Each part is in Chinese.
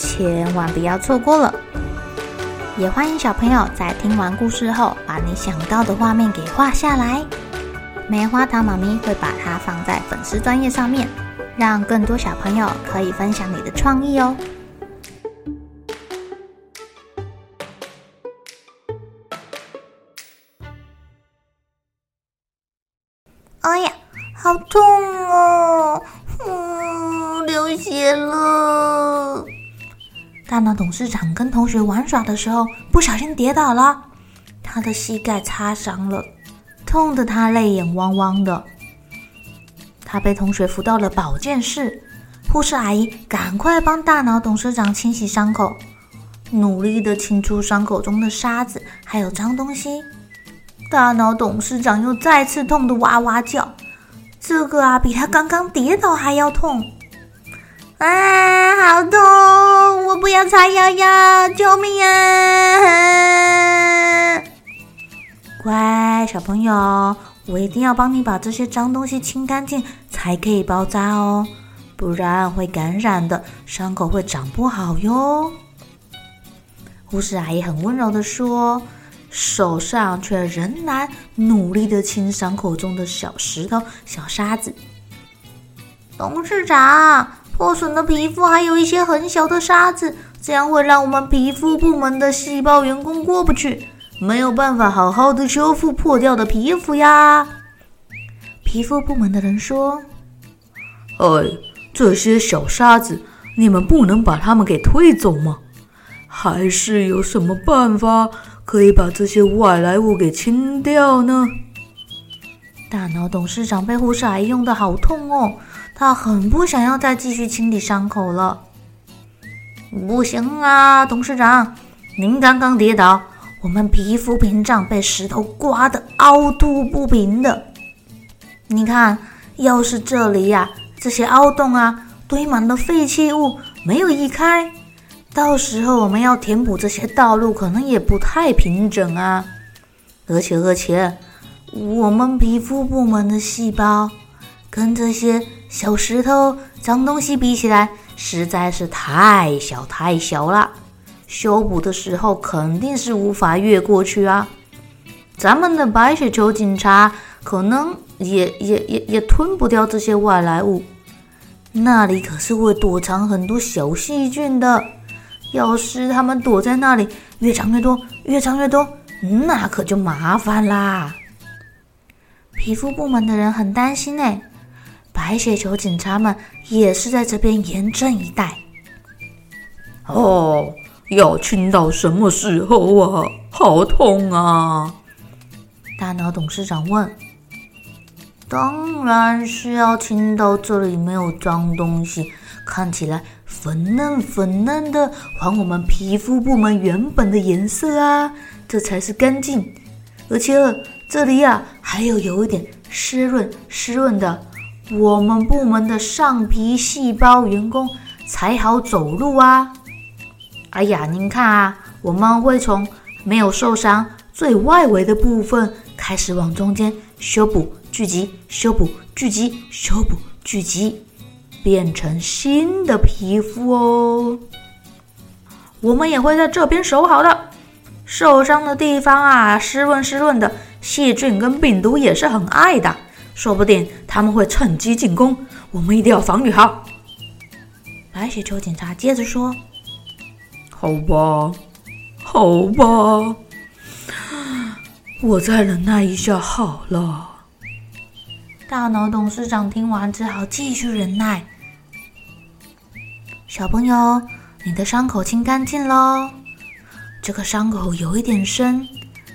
千万不要错过了！也欢迎小朋友在听完故事后，把你想到的画面给画下来。棉花糖妈咪会把它放在粉丝专页上面，让更多小朋友可以分享你的创意哦。哎呀，好痛哦！嗯，流血了。大脑董事长跟同学玩耍的时候，不小心跌倒了，他的膝盖擦伤了，痛得他泪眼汪汪的。他被同学扶到了保健室，护士阿姨赶快帮大脑董事长清洗伤口，努力的清出伤口中的沙子还有脏东西。大脑董事长又再次痛得哇哇叫，这个啊比他刚刚跌倒还要痛。啊，好痛！要擦药药，救命啊！乖小朋友，我一定要帮你把这些脏东西清干净，才可以包扎哦，不然会感染的，伤口会长不好哟。护士阿姨很温柔的说，手上却仍然努力的清伤口中的小石头、小沙子。董事长。破损的皮肤还有一些很小的沙子，这样会让我们皮肤部门的细胞员工过不去，没有办法好好的修复破掉的皮肤呀。皮肤部门的人说：“哎，这些小沙子，你们不能把它们给推走吗？还是有什么办法可以把这些外来物给清掉呢？”大脑董事长被护士阿姨用得好痛哦。他很不想要再继续清理伤口了。不行啊，董事长，您刚刚跌倒，我们皮肤屏障被石头刮得凹凸不平的。你看，要是这里呀、这些凹洞啊，堆满了废弃物，没有移开，到时候我们要填补这些道路，可能也不太平整啊。而且，而且，我们皮肤部门的细胞跟这些。小石头、脏东西比起来，实在是太小太小了。修补的时候肯定是无法越过去啊。咱们的白雪球警察可能也也也也吞不掉这些外来物，那里可是会躲藏很多小细菌的。要是他们躲在那里，越长越多，越长越多，那可就麻烦啦。皮肤部门的人很担心哎。白血球警察们也是在这边严阵以待。哦，要清到什么时候啊？好痛啊！大脑董事长问。当然是要清到这里没有脏东西，看起来粉嫩粉嫩的，还我们皮肤部门原本的颜色啊，这才是干净。而且这里呀、啊，还有有一点湿润湿润的。我们部门的上皮细胞员工才好走路啊！哎呀，您看啊，我们会从没有受伤、最外围的部分开始往中间修补聚集、修补聚集、修补聚集，变成新的皮肤哦。我们也会在这边守好的，受伤的地方啊，湿润湿润的，细菌跟病毒也是很爱的。说不定他们会趁机进攻，我们一定要防御好。白雪球警察接着说：“好吧，好吧，我再忍耐一下好了。”大脑董事长听完只好继续忍耐。小朋友，你的伤口清干净喽？这个伤口有一点深，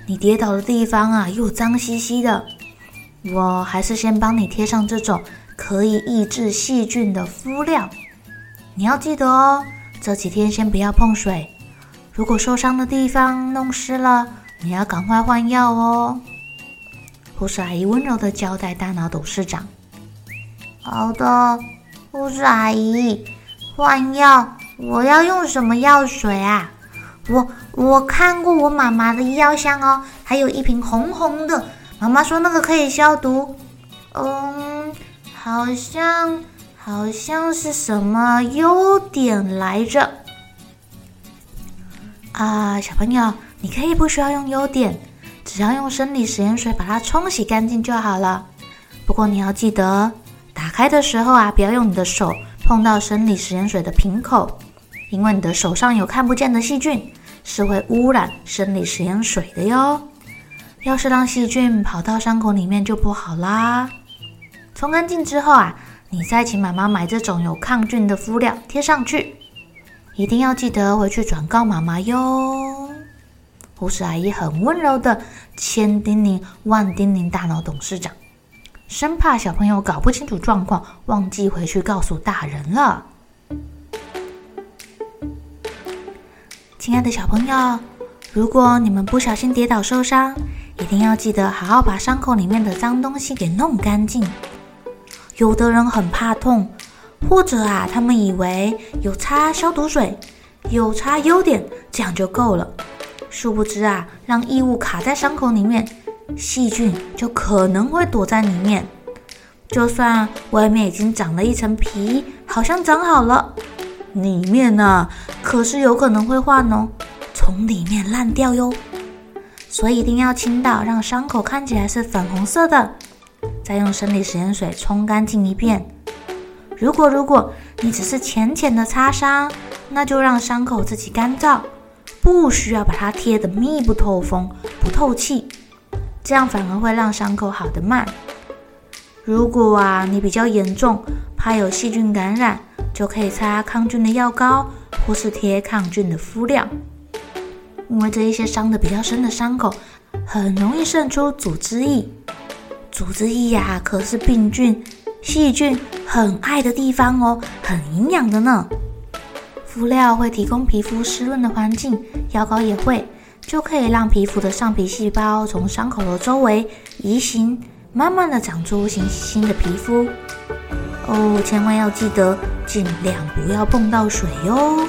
你跌倒的地方啊，又脏兮兮的。我还是先帮你贴上这种可以抑制细菌的敷料。你要记得哦，这几天先不要碰水，如果受伤的地方弄湿了，你要赶快换药哦。护士阿姨温柔地交代大脑董事长：“好的，护士阿姨，换药，我要用什么药水啊？我我看过我妈妈的医药箱哦，还有一瓶红红的，妈妈说那个可以消毒。嗯，好像好像是什么优点来着。啊，小朋友，你可以不需要用优点。”只要用生理食盐水把它冲洗干净就好了。不过你要记得，打开的时候啊，不要用你的手碰到生理食盐水的瓶口，因为你的手上有看不见的细菌，是会污染生理食盐水的哟。要是让细菌跑到伤口里面就不好啦。冲干净之后啊，你再请妈妈买这种有抗菌的敷料贴上去，一定要记得回去转告妈妈哟。护士阿姨很温柔的千叮咛万叮咛大脑董事长，生怕小朋友搞不清楚状况，忘记回去告诉大人了。亲爱的小朋友，如果你们不小心跌倒受伤，一定要记得好好把伤口里面的脏东西给弄干净。有的人很怕痛，或者啊，他们以为有擦消毒水，有擦优碘，这样就够了。殊不知啊，让异物卡在伤口里面，细菌就可能会躲在里面。就算外面已经长了一层皮，好像长好了，里面呢、啊，可是有可能会换哦，从里面烂掉哟。所以一定要清到，让伤口看起来是粉红色的，再用生理食盐水冲干净一遍。如果如果你只是浅浅的擦伤，那就让伤口自己干燥。不需要把它贴得密不透风、不透气，这样反而会让伤口好得慢。如果啊你比较严重，怕有细菌感染，就可以擦抗菌的药膏，或是贴抗菌的敷料。因为这一些伤得比较深的伤口，很容易渗出组织液。组织液呀，可是病菌、细菌很爱的地方哦，很营养的呢。敷料会提供皮肤湿润的环境，药膏也会，就可以让皮肤的上皮细胞从伤口的周围移行，慢慢的长出新新的皮肤。哦，千万要记得，尽量不要碰到水哟。